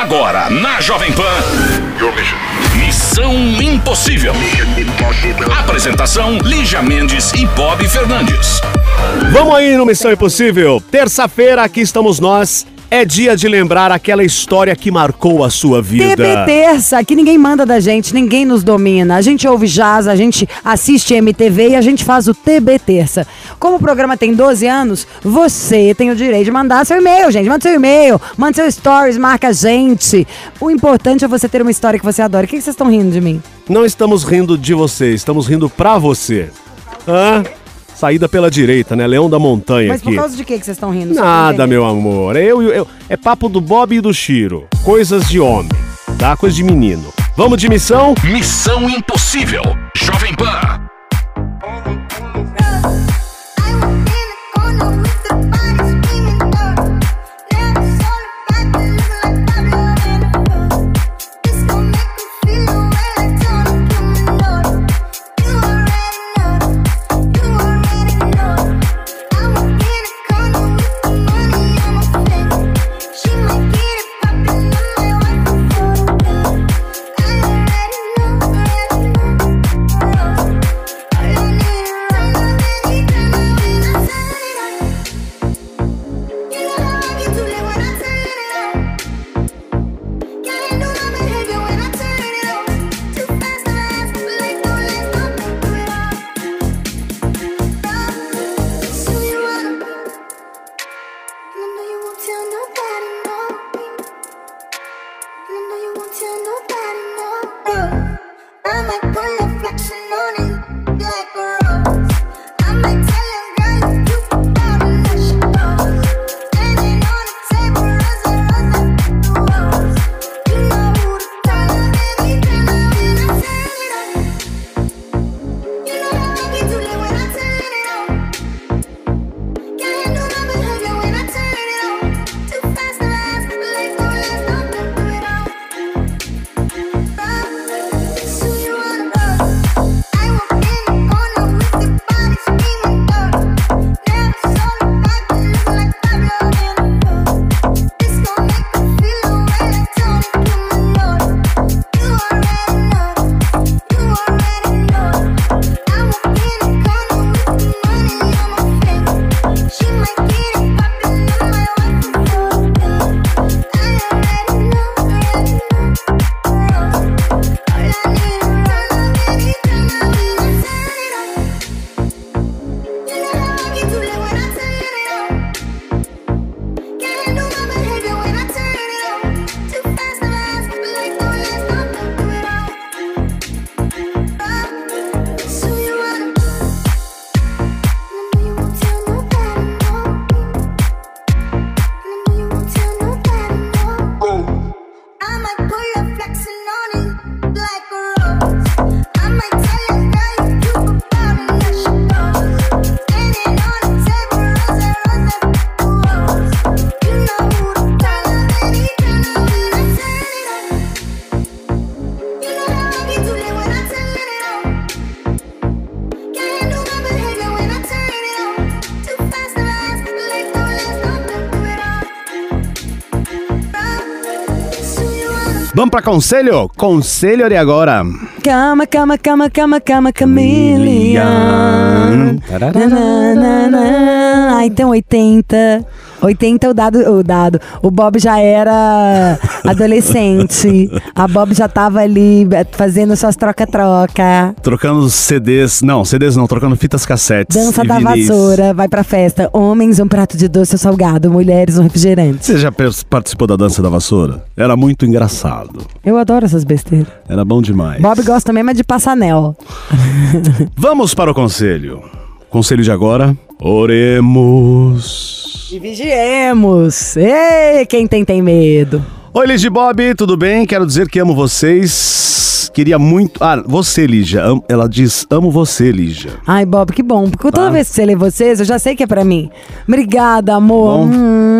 Agora, na Jovem Pan. Missão Impossível. Apresentação: Lígia Mendes e Bob Fernandes. Vamos aí no Missão Impossível. Terça-feira, aqui estamos nós. É dia de lembrar aquela história que marcou a sua vida. TB Terça, que ninguém manda da gente, ninguém nos domina. A gente ouve jazz, a gente assiste MTV e a gente faz o TB Terça. Como o programa tem 12 anos, você tem o direito de mandar seu e-mail, gente. Manda seu e-mail, manda seu stories, marca a gente. O importante é você ter uma história que você adora. O que vocês estão rindo de mim? Não estamos rindo de você, estamos rindo pra você. Hã? Saída pela direita, né? Leão da Montanha Mas por aqui. causa de que que vocês estão rindo? Nada, meu amor. É Eu, e eu, é papo do Bob e do Chiro. Coisas de homem, tá? Coisa de menino. Vamos de missão? Missão Impossível. Jovem Pan. Vamos pra conselho? Conselho de agora. Cama, cama, cama, cama, cama, chameleon. Ai, então 80. 80 o dado, o dado. O Bob já era adolescente. A Bob já tava ali eh, fazendo suas troca-troca. Trocando CDs. Não, CDs não, trocando fitas cassetes. Dança da vinis. vassoura, vai pra festa. Homens, um prato de doce ou salgado. Mulheres, um refrigerante. Você já participou da dança da vassoura? Era muito engraçado. Eu adoro essas besteiras. Era bom demais. Bob gosta mesmo é de passar anel. Vamos para o conselho. Conselho de agora. Oremos. E vigiemos. Ei, quem tem, tem medo. Oi, Ligia e Bob, tudo bem? Quero dizer que amo vocês. Queria muito. Ah, você, Lígia. Am- Ela diz: amo você, Lígia. Ai, Bob, que bom. Porque toda Tá. vez que você lê vocês, eu já sei que é pra mim. Obrigada, amor. Bom.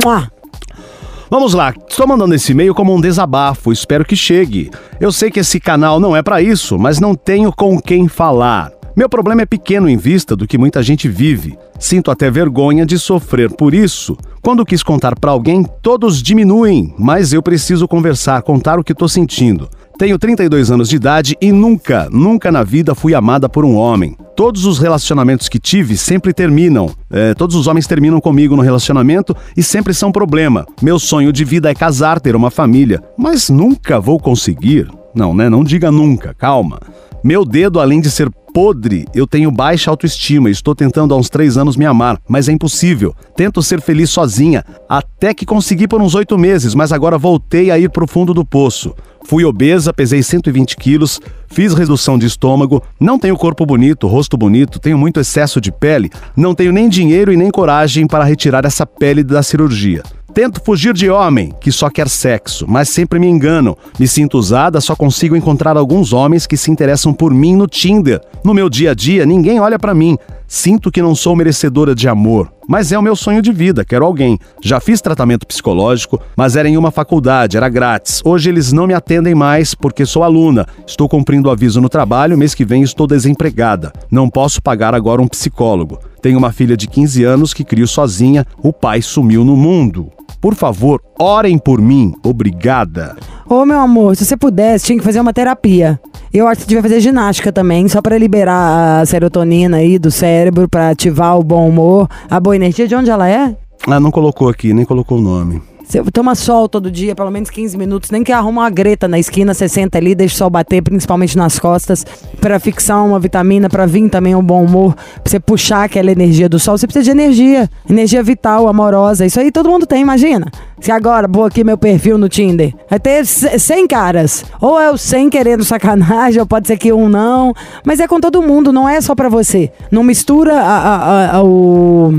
Vamos lá, estou mandando esse e-mail como um desabafo, espero que chegue. Eu sei que esse canal não é para isso, mas não tenho com quem falar. Meu problema é pequeno em vista do que muita gente vive. Sinto até vergonha de sofrer por isso, Quando quis contar pra alguém, todos diminuem, mas eu preciso conversar, contar o que tô sentindo. Tenho 32 anos de idade e nunca, nunca na vida fui amada por um homem. Todos os relacionamentos que tive sempre terminam. É, todos os homens terminam comigo no relacionamento e sempre são problema. Meu sonho de vida é casar, ter uma família, mas nunca vou conseguir. Não, né? Não diga nunca, calma. Meu dedo, além de ser podre, eu tenho baixa autoestima estou tentando há uns três anos me amar, mas é impossível. Tento ser feliz sozinha, até que consegui por uns oito meses, mas agora voltei a ir pro fundo do poço. Fui obesa, pesei 120 quilos, fiz redução de estômago, não tenho corpo bonito, rosto bonito, tenho muito excesso de pele, não tenho nem dinheiro e nem coragem para retirar essa pele da cirurgia. Tento fugir de homem que só quer sexo, mas sempre me engano. Me sinto usada, só consigo encontrar alguns homens que se interessam por mim no Tinder. No meu dia a dia, ninguém olha pra mim. Sinto que não sou merecedora de amor, mas é o meu sonho de vida, quero alguém. Já fiz tratamento psicológico, mas era em uma faculdade, era grátis. Hoje eles não me atendem mais porque sou aluna. Estou cumprindo o aviso no trabalho, mês que vem estou desempregada. Não posso pagar agora um psicólogo. Tenho uma filha de 15 anos que crio sozinha, o pai sumiu no mundo. Por favor, orem por mim. Obrigada. Ô, meu amor, se você pudesse, tinha que fazer uma terapia. Eu acho que você devia fazer ginástica também, só pra liberar a serotonina aí do cérebro, pra ativar o bom humor, a boa energia. De onde ela é? Ah, não colocou aqui, nem colocou o nome. Você toma sol todo dia, pelo menos 15 minutos, nem que arruma uma greta na esquina, você senta ali, deixa o sol bater, principalmente nas costas, pra fixar uma vitamina, pra vir também um bom humor, pra você puxar aquela energia do sol. Você precisa de energia, energia vital, amorosa. Isso aí todo mundo tem, imagina. Se agora vou aqui meu perfil no Tinder, vai ter c- 100 caras. Ou é o 100 querendo sacanagem, ou pode ser que um não. Mas é com todo mundo, não é só pra você. Não mistura a- a- a- o,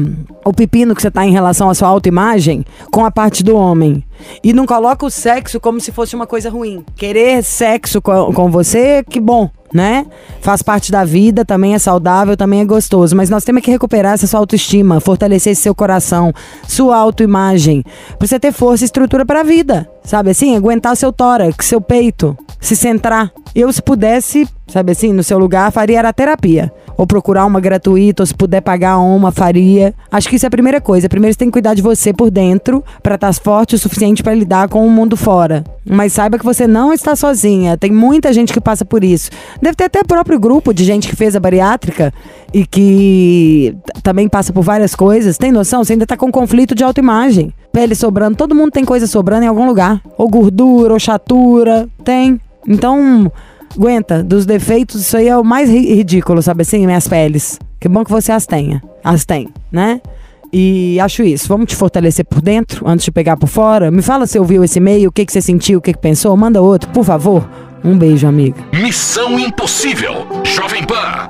o pepino que você tá em relação à sua autoimagem com a parte do homem. E não coloca o sexo como se fosse uma coisa ruim. Querer sexo com, com você, que bom, né? Faz parte da vida, também é saudável, também é gostoso. Mas nós temos que recuperar essa sua autoestima, fortalecer seu coração, sua autoimagem. Pra você ter força e estrutura pra vida. Sabe assim? Aguentar seu tórax, seu peito, se centrar. Eu, se pudesse, sabe assim, no seu lugar, faria era terapia. Ou procurar uma gratuita, ou se puder pagar uma, faria. Acho que isso é a primeira coisa. Primeiro você tem que cuidar de você por dentro, pra estar forte o suficiente pra lidar com o mundo fora. Mas saiba que você não está sozinha. Tem muita gente que passa por isso. Deve ter até próprio grupo de gente que fez a bariátrica e que também passa por várias coisas. Tem noção? Você ainda tá com conflito de autoimagem. Pele sobrando. Todo mundo tem coisa sobrando em algum lugar. Ou gordura, ou chatura. Tem. Então, aguenta. Dos defeitos, isso aí é o mais ri- ridículo, sabe assim? Minhas peles. Que bom que você as tenha. As tem, né? E acho isso. Vamos te fortalecer por dentro antes de pegar por fora. Me fala se ouviu esse e-mail, o que, que você sentiu, o que, que pensou. Manda outro, por favor. Um beijo, amiga. Missão Impossível. Jovem Pan.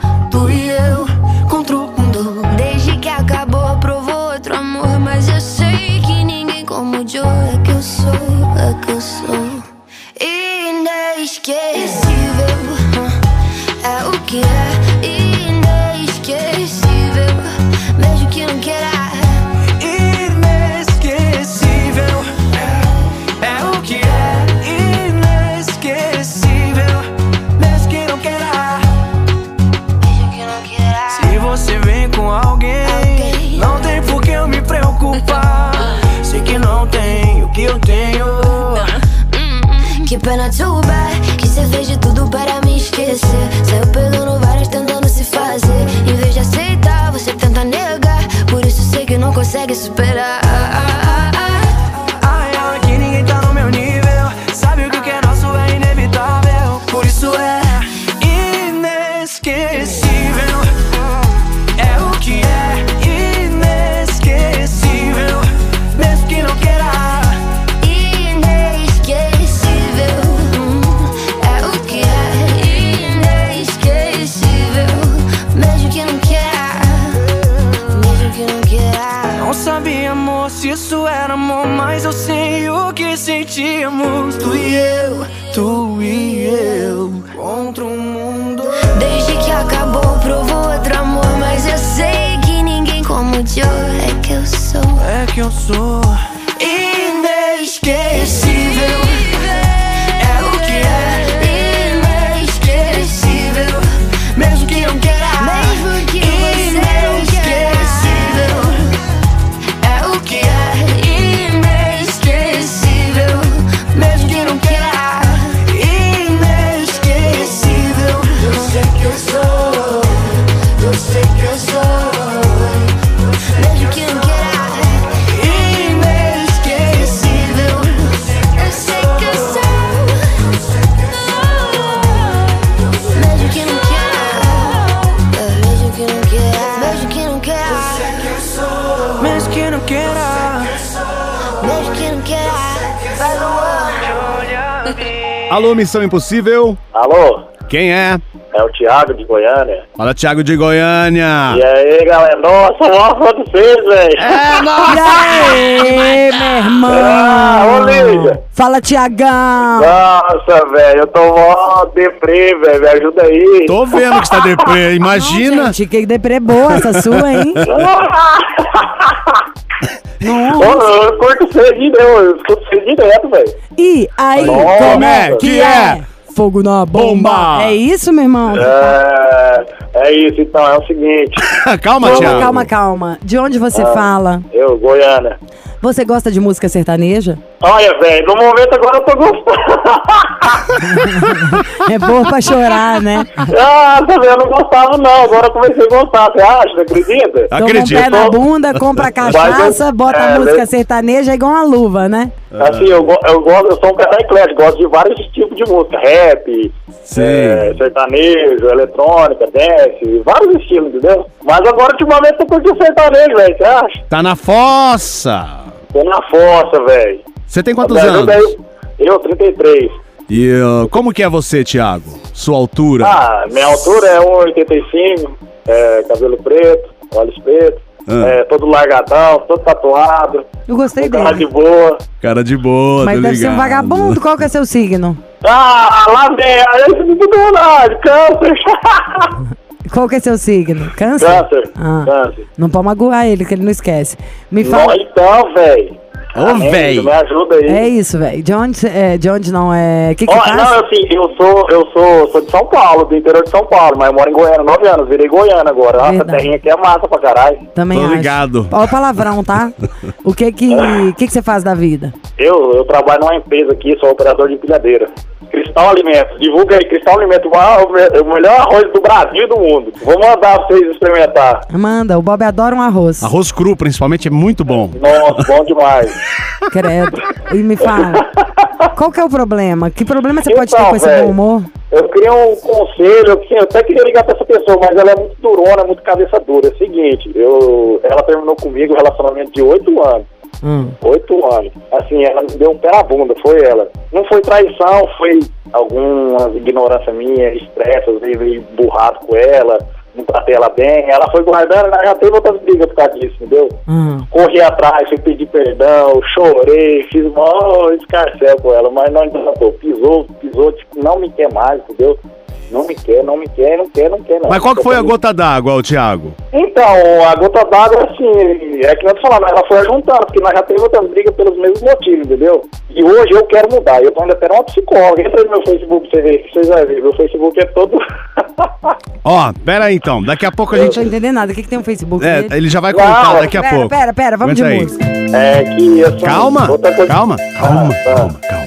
é que que eu sou Alô, Missão Impossível? Alô, Quem é? é o Thiago de Goiânia. Fala, Thiago de Goiânia. E aí, galera? Nossa, mó fã de vocês, velho. É, nossa! E aí, meu irmão? Ah, ô, Lígia. Fala, Tiagão. Nossa, velho, eu tô mó deprê, velho. Me ajuda aí. Tô vendo que está deprê. Imagina. Gente, que deprê boa essa sua, hein? Ô, eu curto você direto, eu escuto você direto, velho. E aí, Nossa. como é que é? Fogo na bomba. Bomba. É isso, meu irmão? É, é isso, então, é o seguinte. calma, Calma, Thiago. calma, calma. De onde você fala? Eu, Goiânia. Você gosta de música sertaneja? Olha, velho, no momento agora eu tô gostando. É boa pra chorar, né? ah, tá vendo? Eu não gostava, não. Agora eu comecei a gostar. Você acha? Você acredita? Toma um Acredito. pé na bunda, compra a cachaça, bota é, a música né? sertaneja igual uma luva, né? Assim, eu, eu gosto, eu sou um cara eclético, gosto de vários tipos de música. Rap, Sim. é, sertanejo, eletrônica, dance, vários estilos, entendeu? Mas agora, ultimamente, eu curti o sertanejo, velho, você acha? Tá na fossa. Tô na força, velho. Você tem quantos anos? Eu, 33. E uh, como que é você, Thiago? Sua altura? Ah, minha altura é 1,85, é, cabelo preto, olhos pretos, Ah. é, todo largadão, todo tatuado, Eu gostei cara de dele. boa. Cara de boa, Mas tô deve ser um ligado. vagabundo. Qual que é seu signo? Ah, lá vem, aí esse não tudo nada, câncer. Qual que é seu signo? Câncer? câncer, Ah. câncer. Não pode magoar ele, que ele não esquece. Me Não, fala. então, velho. Ô, véi. Me ajuda aí. É isso, velho. De onde, cê- é, de onde não é. O que que Ó, faz? não, assim, eu sou, eu sou, sou de São Paulo, do interior de São Paulo, mas eu moro em Goiânia, nove anos, virei Goiânia agora. Nossa, a Verdade. terrinha aqui é massa pra caralho. Também Tô acho. ligado. Ó o palavrão, tá? O que que, que que você faz da vida? Eu, eu trabalho numa empresa aqui, sou operador de empilhadeira. Cristal Alimentos, divulga aí, Cristal Alimentos, o melhor arroz do Brasil e do mundo. Vou mandar pra vocês experimentar. Amanda, o Bob adora um arroz. Arroz cru, principalmente, é muito bom. Nossa, bom demais. Credo. E me fala, qual que é o problema? Que problema você pode ter Então, com esse bom humor? Eu queria um conselho, assim, eu até queria ligar pra essa pessoa, mas ela é muito durona, muito cabeça dura. É o seguinte, eu, ela terminou comigo um relacionamento de oito anos. Hum. Oito anos. Assim, ela me deu um pé na bunda, foi ela. Não foi traição, foi algumas ignorância minha, estresse, às vezes meio burrado com ela, não tratei ela bem. Ela foi guardando, ela já teve outras brigas por causa disso, entendeu? Hum. Corri atrás, fui pedir perdão, chorei, fiz mó escarcel com ela, mas não adiantou. Pisou, pisou, tipo, não me quer mais, entendeu? Não me quer, não me quer, não quer, não quer, não. Mas qual que foi a gota d'água, ô Thiago? Então, a gota d'água, assim, é que não tô falando, ela foi juntando, porque nós já teve outras brigas pelos mesmos motivos, entendeu? E hoje eu quero mudar, eu tô ainda esperando uma psicóloga. Entra no meu Facebook pra você ver, que vocês vão ver. Meu Facebook é todo. Ó, pera aí então, daqui a pouco a Não gente... tô entendendo nada. O que, que tem no Facebook É, dele? ele já vai Não, contar daqui a pera, pouco. pera, pera, vamos de Aguenta aí. música. É que, assim, Calma, outra coisa- calma, calma, Ah, tá. calma, calma.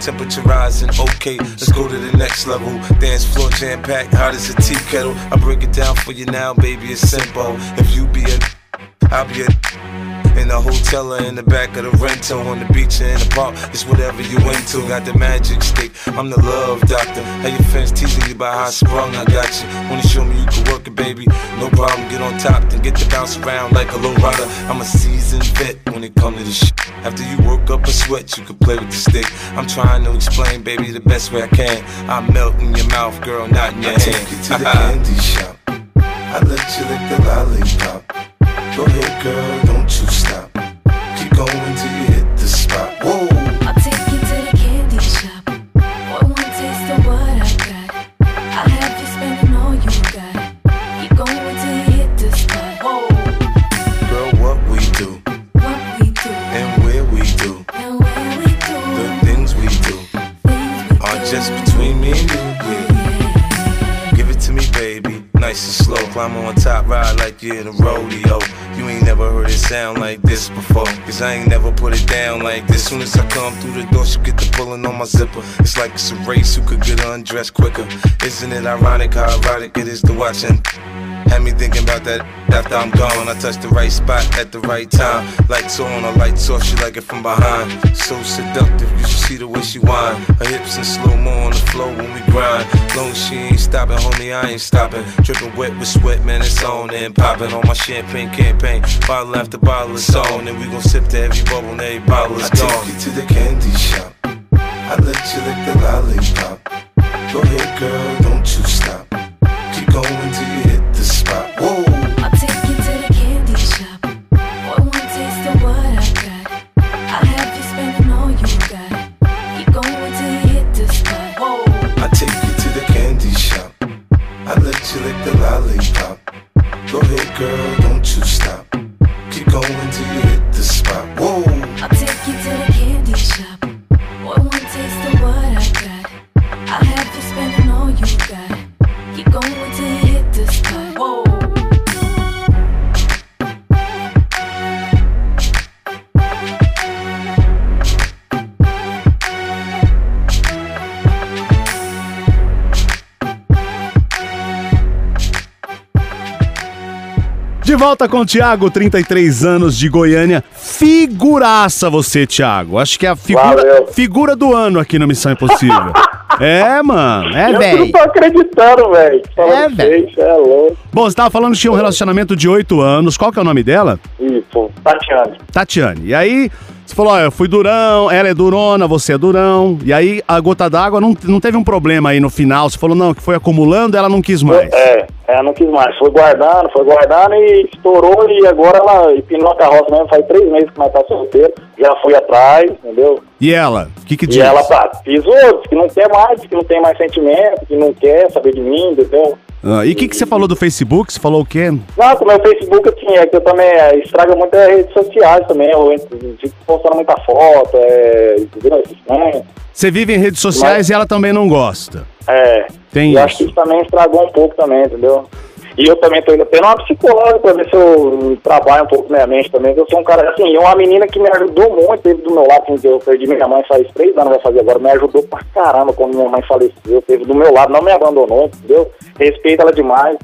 Temperature rising, okay, let's go to the next level. Dance floor jam packed, hot as a tea kettle. I break it down for you now, baby, it's simple. If you be a, I'll be a. In the hotel or in the back of the rental, on the beach or in the park, it's whatever you into. Got the magic stick, I'm the love doctor. How your fans teasing you about how I sprung, I got you. Wanna show me you can work it, baby? No problem, get on top, then get to bounce around like a low rider. I'm a seasoned vet when it come to this shit. After you work up a sweat, you can play with the stick. I'm trying to explain, baby, the best way I can. I melt in your mouth, girl, not in your I hand. take you to the candy shop. I let you lick the lollipop. Go ahead, girl, don't you stop go like a rodeo. You ain't never heard it sound like this before. Cause I ain't never put it down like this. Soon as I come through the door, she get the pulling on my zipper. It's like it's a race who could get undressed quicker. Isn't it ironic how erotic it is to watch and had me thinking about that after I'm gone. I touched the right spot at the right time. Lights on, or lights off, she like it from behind. So seductive, you should see the way she whine. Her hips in slow mo on the floor when we grind. Long she ain't stopping, homie, I ain't stopping. Dripping wet with sweat, man, it's on and popping on my champagne campaign. Bottle after bottle, it's on, and we gon' sip to every bubble and every bottle is I take you to the candy shop. I let you lick the lollipop. Go ahead, girl, don't you stop. Keep going till you hit this spot. Volta com o Thiago, 33 anos de Goiânia. Figuraça você, Thiago. Acho que é a figura, Valeu. figura do ano aqui no Missão Impossível. é, mano. É, eu não velho. tô acreditando, velho. É, velho. É louco. Bom, você tava falando que tinha um relacionamento de 8 anos. Qual que é o nome dela? Isso, Tatiana. Tatiane. E aí, você falou, ó, eu fui durão, ela é durona, você é durão. E aí, a gota d'água não, não teve um problema aí no final. Você falou, não, que foi acumulando, ela não quis mais. É, é, não quis mais. Foi guardando, foi guardando e estourou e agora ela empinou a carroça mesmo. Faz três meses que nós tá solteiro. Já fui atrás, entendeu? E ela? O que que diz? E ela, pá, pisou, que não quer mais, que não tem mais sentimento, que não quer saber de mim, entendeu? Ah, e o que que você falou do Facebook? Você falou o quê? Não, com o meu Facebook eu tinha, é que eu também é, estraga muito as redes sociais também, eu fico postando muita foto, é, trem. Você vive em redes sociais e ela também não gosta. É. Tem eu acho que isso. isso também estragou um pouco também, entendeu? E eu também tô indo tendo uma psicóloga pra ver se eu trabalho um pouco minha mente também, eu sou um cara, assim, uma menina que me ajudou muito, teve do meu lado, assim, que eu perdi minha mãe faz três anos, vai fazer agora, me ajudou pra caramba quando minha mãe faleceu, teve do meu lado, não me abandonou, entendeu? Respeito ela demais.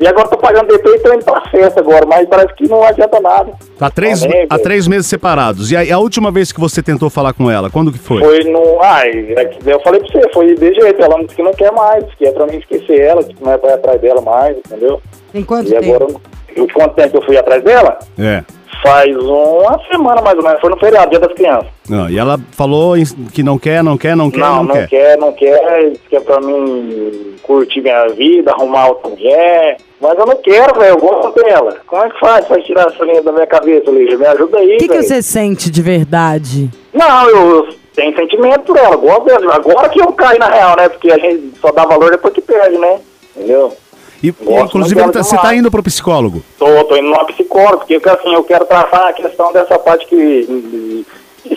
E agora tô pagando depois e tô indo pra festa agora, mas parece que não adianta nada. Há três, Também, há três meses separados. E a, a última vez que você tentou falar com ela, quando que foi? Foi no. Ai, é eu falei pra você, foi de jeito. Ela disse que não quer mais, que é pra mim esquecer ela, que não é pra ir atrás dela mais, entendeu? Tem quanto E agora tempo? E quanto tempo eu fui atrás dela? É. Faz uma semana mais ou menos, foi no feriado, dia das crianças. Não, e ela falou que não quer, não quer, não quer, não, não, não quer. quer, não quer, diz que é pra mim curtir minha vida, arrumar outra mulher. Mas eu não quero, velho, eu gosto dela. Como é que faz pra tirar essa linha da minha cabeça, Lígia? Me ajuda aí, O que, que você sente de verdade? Não, eu, eu tenho sentimento por ela, gosto dela. Agora que eu caí na real, né? Porque a gente só dá valor depois que perde, né? Entendeu? E, Gosto inclusive, ele tá- você tá demais. indo pro psicólogo. Tô, tô indo numa psicóloga, porque assim, eu quero tratar a questão dessa parte que, de,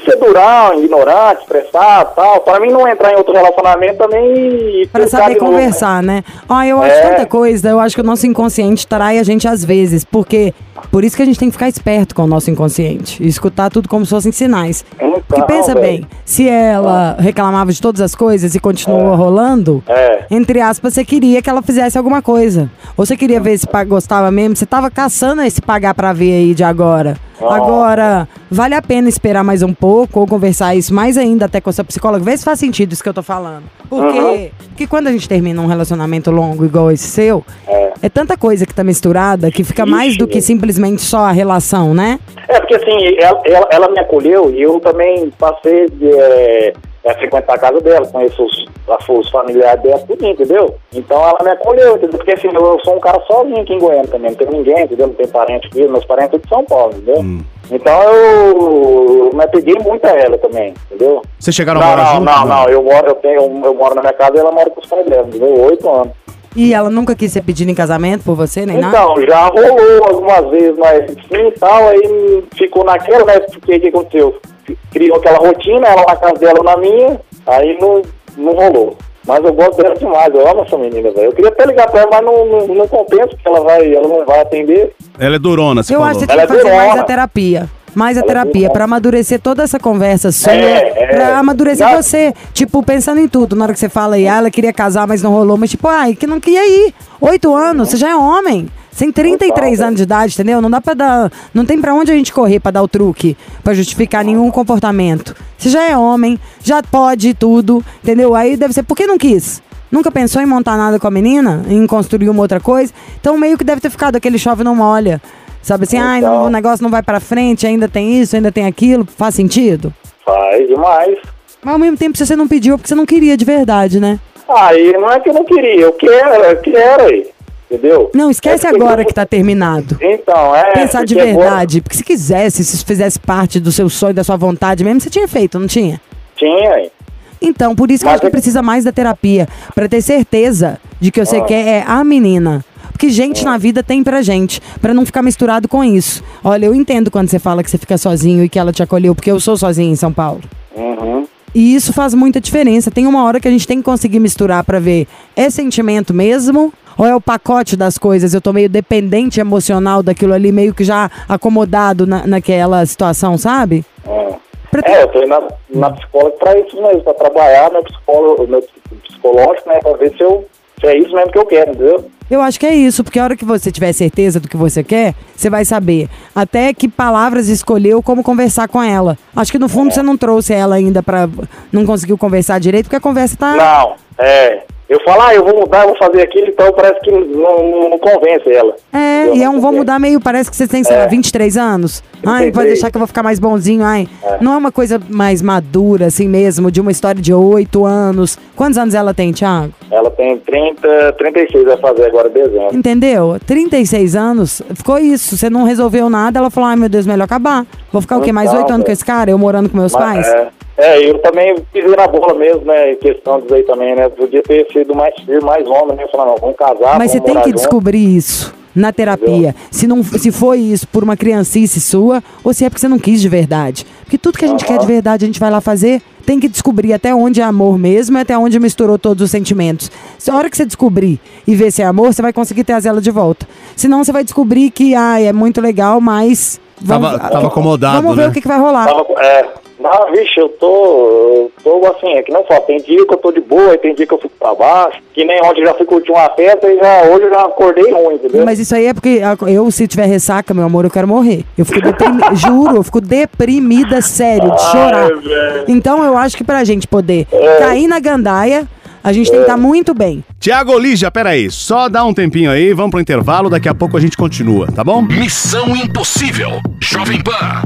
ser durão, ignorante, estressado e tal. Pra mim não entrar em outro relacionamento também Pra pensar saber de novo, conversar, né? Ó, eu acho É. tanta coisa, eu acho que o nosso inconsciente trai a gente às vezes, porque por isso que a gente tem que ficar esperto com o nosso inconsciente e escutar tudo como se fossem sinais. Então, Porque pensa velho. bem, se ela reclamava de todas as coisas e continuou rolando, É. entre aspas, você queria que ela fizesse alguma coisa. Ou você queria ver se gostava mesmo, você tava caçando esse pagar pra ver aí de agora. Agora, vale a pena esperar mais um pouco ou conversar isso mais ainda até com a sua psicóloga, vê se faz sentido isso que eu tô falando. Porque, Uhum. porque quando a gente termina um relacionamento longo igual esse seu, é, tanta coisa que tá misturada que fica mais do que simplesmente só a relação, né? É, porque assim, ela, ela, ela me acolheu e eu também passei de é, é, frequentar a casa dela, conheço os, os familiares dela, tudo, entendeu? Então ela me acolheu, entendeu? Porque assim, eu, eu sou um cara sozinho aqui em Goiânia também, não tenho ninguém, entendeu? Não tenho parente aqui, meus parentes são de São Paulo, entendeu? Então eu, me apeguei muito a ela também, entendeu? Vocês chegaram não, a morar não, junto? não, não, eu moro, eu tenho, eu moro na minha casa e ela mora com os pais dela, entendeu? Oito anos. E ela nunca quis ser pedida em casamento por você, nem nada? Então, já rolou algumas vezes, mas sim e tal, aí ficou naquela, né? Porque o que aconteceu? Criou aquela rotina, ela na casa dela, eu na minha, aí não, não rolou. Mas eu gosto dela demais, eu amo essa menina, velho. Eu queria até ligar pra ela, mas não, não, não compensa, porque ela, vai, ela não vai atender. Ela é durona, você Eu falou. acho que você Ela tem que é fazer mais a terapia. Mais a é terapia, pra amadurecer toda essa conversa sua, É, é. pra amadurecer Já- você. Tipo, pensando em tudo. Na hora que você fala ah, ela queria casar, mas não rolou. Mas tipo, ai, que não queria ir. Oito anos, você já é homem. Você tem 33 Total, anos de idade, entendeu? Não dá pra dar. Não tem pra onde a gente correr pra dar o truque, pra justificar nenhum comportamento. Você já é homem, já pode tudo, entendeu? Aí deve ser. Por que não quis? Nunca pensou em montar nada com a menina? Em construir uma outra coisa? Então meio que deve ter ficado aquele chove não molha. Sabe assim, ai, não, o negócio não vai pra frente, ainda tem isso, ainda tem aquilo. Faz sentido? Faz demais. Mas ao mesmo tempo você não pediu porque você não queria de verdade, né? Aí não é que eu não queria, eu quero, eu quero aí. Entendeu? Não, esquece É agora que tá terminado. Então, é. Pensar de agora- verdade. Porque se quisesse, se isso fizesse parte do seu sonho, da sua vontade mesmo, você tinha feito, não tinha? Tinha aí. Então, por isso que eu Mas acho que é- precisa mais da terapia. Pra ter certeza de que você Ah. quer é a menina. Porque gente na vida tem pra gente, pra não ficar misturado com isso. Olha, eu entendo quando você fala que você fica sozinho e que ela te acolheu, porque eu sou sozinha em São Paulo. Uhum. E isso faz muita diferença. Tem uma hora que a gente tem que conseguir misturar pra ver é sentimento mesmo ou é o pacote das coisas? Eu tô meio dependente emocional daquilo ali, meio que já acomodado na, naquela situação, sabe? É. Ter- É, eu tô indo na, na psicóloga pra isso mesmo, pra trabalhar meu, psicólogo, meu psicológico, né? Pra ver se, eu, se é isso mesmo que eu quero, entendeu? Eu acho que é isso, porque a hora que você tiver certeza do que você quer, você vai saber até que palavras escolheu, como conversar com ela. Acho que no fundo você não trouxe ela ainda pra. não conseguiu conversar direito, porque a conversa tá. Não, é. Eu falo, ah, eu vou mudar, eu vou fazer aquilo, então parece que não, não, não convence ela. É, e é um vou mudar meio, parece que você tem, sei lá, É. 23 anos. Ai, pode 33. deixar que eu vou ficar mais bonzinho, ai. Não é uma coisa mais madura, assim mesmo, de uma história de 8 anos. Quantos anos ela tem, Thiago? Ela tem 30, 36 vai fazer agora em dezembro. Entendeu? 36 anos, ficou isso. Você não resolveu nada, ela falou, ai meu Deus, melhor acabar. Vou ficar o quê? Mais Então, 8 anos com esse cara, eu morando com meus Mas, pais? É, é, eu também pisei na bola mesmo, né? Em questão disso aí também, né? Podia ter sido mais firme, mais homem, né? Falar, não, vamos casar, Mas você vamos tem morar que junto. descobrir isso na terapia. Se não se foi isso por uma criancice sua ou se é porque você não quis de verdade. Porque tudo que a gente quer de verdade, a gente vai lá fazer, tem que descobrir até onde é amor mesmo e até onde misturou todos os sentimentos. Se a hora que você descobrir e ver se é amor, você vai conseguir trazer ela de volta. Senão você vai descobrir que ah, é muito legal, mas Tava- tava acomodado, Vamos ver né? o que, que vai rolar. Tava, é, não, vixe, eu tô, eu tô assim, é que não só, tem dia que eu tô de boa, tem dia que eu fico pra baixo, que nem ontem eu já fui curtir uma festa e já, hoje eu já acordei ruim, entendeu? Mas isso aí é porque a- eu, se tiver ressaca, meu amor, eu quero morrer. Eu fico deprimida, juro, eu fico deprimida, sério, de chorar. velho. Então eu acho que pra gente poder É. cair na gandaia, A gente tem que estar muito bem. Tiago Lígia, peraí, só dá um tempinho aí, vamos pro intervalo, daqui a pouco a gente continua, tá bom? Missão Impossível. Jovem Pan.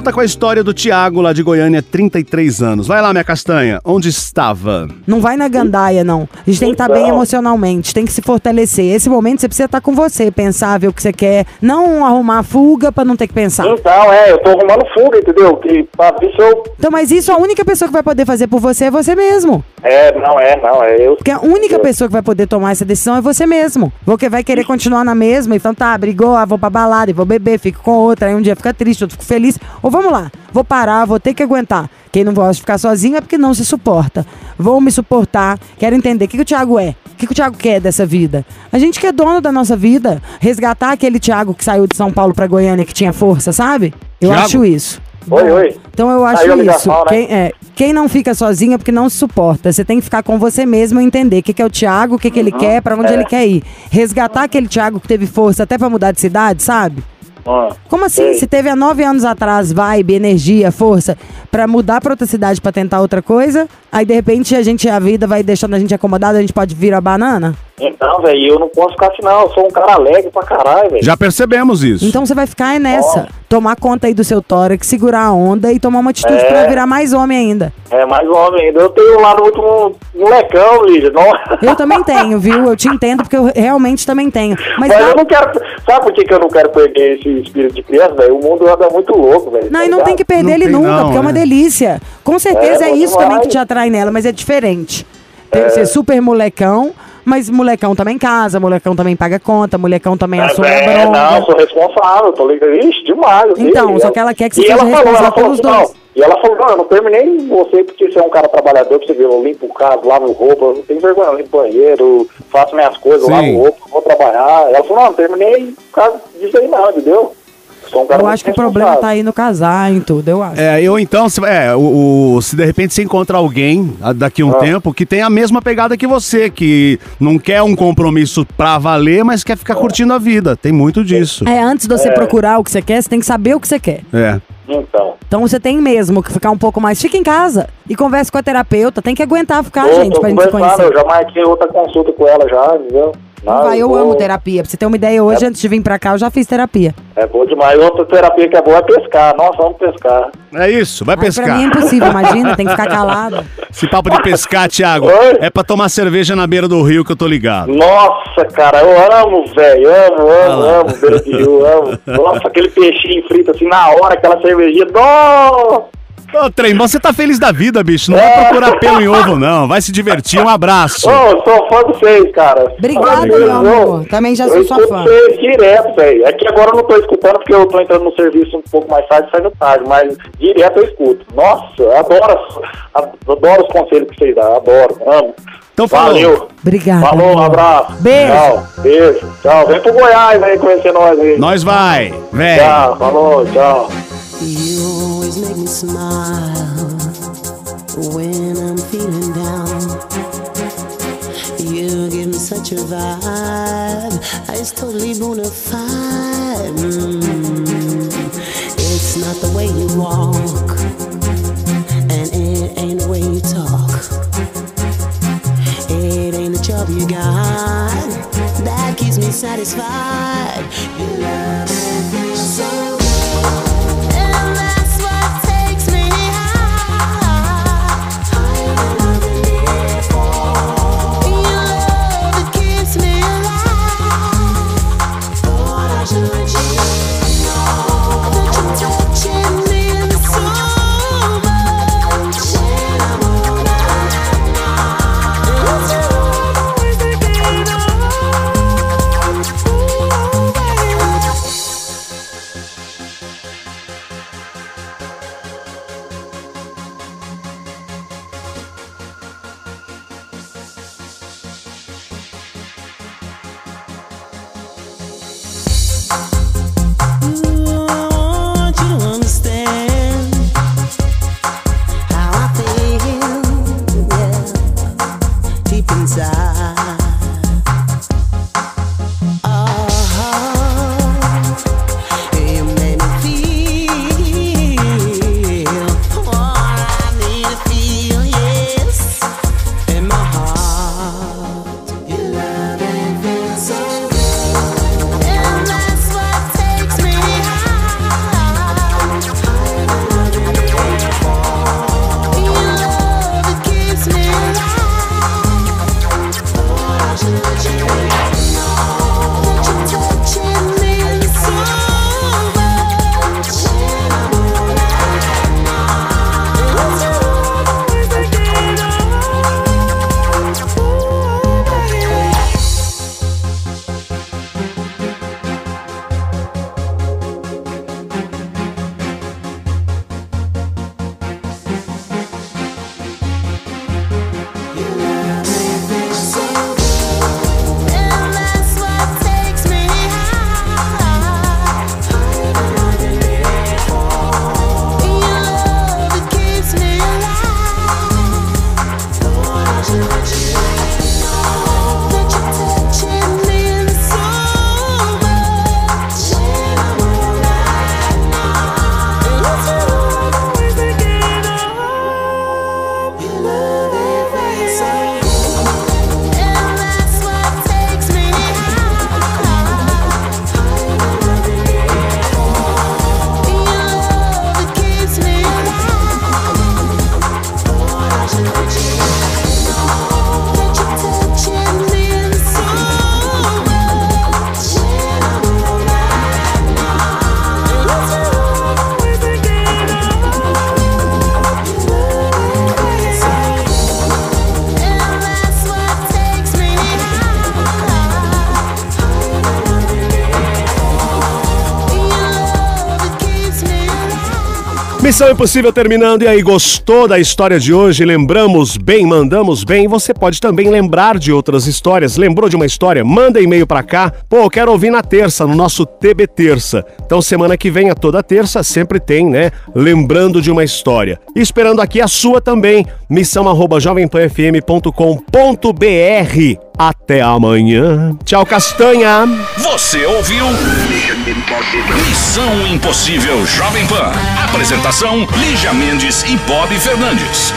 Volta com a história do Tiago, lá de Goiânia, 33 anos. Vai lá, minha castanha. Onde estava? Não vai na gandaia, não. A gente tem que estar bem Então. emocionalmente, tem que se fortalecer. Esse momento você precisa estar com você, pensar, ver o que você quer. Não arrumar fuga pra não ter que pensar. Então, é, eu tô arrumando fuga, entendeu? Que pra se eu. Então, mas isso a única pessoa que vai poder fazer por você é você mesmo. É, não, é, não, é eu. Porque a única pessoa que vai poder tomar essa decisão é você mesmo. Porque vai querer continuar na mesma, então tá, brigou, ah, vou pra balada, e vou beber, fico com outra, aí um dia fica triste, outro fico feliz. Ou vamos lá, vou parar, vou ter que aguentar. Quem não gosta de ficar sozinho é porque não se suporta. Vou me suportar, quero entender o que, que o Thiago é. O que, que o Thiago quer dessa vida? A gente que é dono da nossa vida. Resgatar aquele Thiago que saiu de São Paulo pra Goiânia que tinha força, sabe? Eu Thiago? acho isso. Oi, oi. Então eu acho isso. ligação, né? Quem, é, quem não fica sozinho é porque não se suporta. Você tem que ficar com você mesmo e entender o que, que é o Thiago, o que, que ele quer, pra onde é. ele quer ir. Resgatar aquele Thiago que teve força até pra mudar de cidade, sabe? Ah, Como assim? sei. Se teve há nove anos atrás vibe, energia, força, pra mudar pra outra cidade pra tentar outra coisa, aí de repente a gente, a vida vai deixando a gente acomodado, a gente pode virar banana? Então, velho, eu não posso ficar assim, não. Eu sou um cara alegre pra caralho, velho. Já percebemos isso. Então você vai ficar nessa. Tomar conta aí do seu tórax, segurar a onda e tomar uma atitude É. pra virar mais homem ainda. É, mais homem ainda. Eu tenho um lado muito mo- molecão, Lígia. Não... Eu também tenho, viu? Eu te entendo porque eu realmente também tenho. Mas, Mas dá- eu não quero. Sabe por que, que eu não quero perder esse espírito de criança, velho? O mundo anda muito louco, velho. Não, tá e não tem que perder Não ele nunca, não, porque é uma né? delícia. Com certeza é, É, isso também demais. que te atrai nela, mas é diferente. Tem que ser super molecão, mas molecão também casa, molecão também paga conta, molecão também assume a É, bronca. não, sou responsável, tô ligado. Ixi, demais. sei. Então, E só que ela quer que você e seja ela falou, ela responsável falou pelos assim, dois. não. E ela falou, não, eu não terminei você porque você é um cara trabalhador, que você vê, eu limpo o carro, lavo roupa, eu não tenho vergonha, eu limpo banheiro, faço minhas coisas, Sim. lavo roupa, vou trabalhar. Ela falou, não, não terminei por causa disso aí não, entendeu? Sou um cara Eu acho que o problema tá aí no casar, em tudo, eu acho. É, eu então, se, é, o, o- se de repente você encontrar alguém ah, daqui a um Ah. tempo que tem a mesma pegada que você, que não quer um compromisso pra valer, mas quer ficar curtindo a vida. Tem muito disso. É, antes de você procurar o que você quer, você tem que saber o que você quer. É. Então. Então você tem mesmo que ficar um pouco mais. Fica em casa e converse com a terapeuta. Tem que aguentar ficar, Tô- gente, pra gente se conhecer. eu já marquei outra consulta com ela já, entendeu? Não, Vai, eu vou- amo terapia. Pra você ter uma ideia, hoje, antes de vir pra cá, eu já fiz terapia. É bom demais. Outra terapia que é boa é pescar. Nossa, vamos pescar. É isso, vai Ai, pra pescar. mim é impossível, imagina, tem que ficar calado. Esse papo de pescar, Thiago, Oi? é pra tomar cerveja na beira do rio que eu tô ligado. Nossa, cara, eu amo, velho. Amo, Ah amo, lá. amo beira de rio, amo. Nossa, aquele peixinho frito assim na hora, aquela cervejinha. Nossa! Ô, trem, você tá feliz da vida, bicho. Não É. vai procurar pelo em ovo, não. Vai se divertir. Um abraço. Ô, eu sou fã de vocês, cara. De meu amor. eu- Também já eu sou sua fã. vocês direto, velho. É que agora eu não tô escutando porque eu tô entrando no serviço um pouco mais tarde, saindo tarde, mas direto eu escuto. Nossa, eu adoro, adoro os conselhos que vocês dão, adoro, amo. Então falou. Valeu. Obrigada. Falou, um abraço. Beijo. Tchau, beijo. Tchau. Vem pro Goiás aí conhecer nós aí. Nós vai, velho. Tchau, falou, tchau. Make me smile when I'm feeling down. You give me such a vibe, it's totally bona fide. Mm. It's not the way you walk, and it ain't the way you talk. It ain't the job you got that keeps me satisfied. Love Missão Impossível terminando. E aí, gostou da história de hoje? Lembramos bem, mandamos bem. Você pode também lembrar de outras histórias. Lembrou de uma história? Manda e-mail pra cá. Pô, quero ouvir na terça, no nosso TB Terça. Então, semana que vem, a toda terça, sempre tem, né? Lembrando de uma história. Esperando aqui a sua também. Missão arroba jovempanfm.com.br. Até amanhã. Tchau, Castanha. Você ouviu? Missão Impossível Jovem Pan. Apresentação: Lígia Mendes e Bob Fernandes.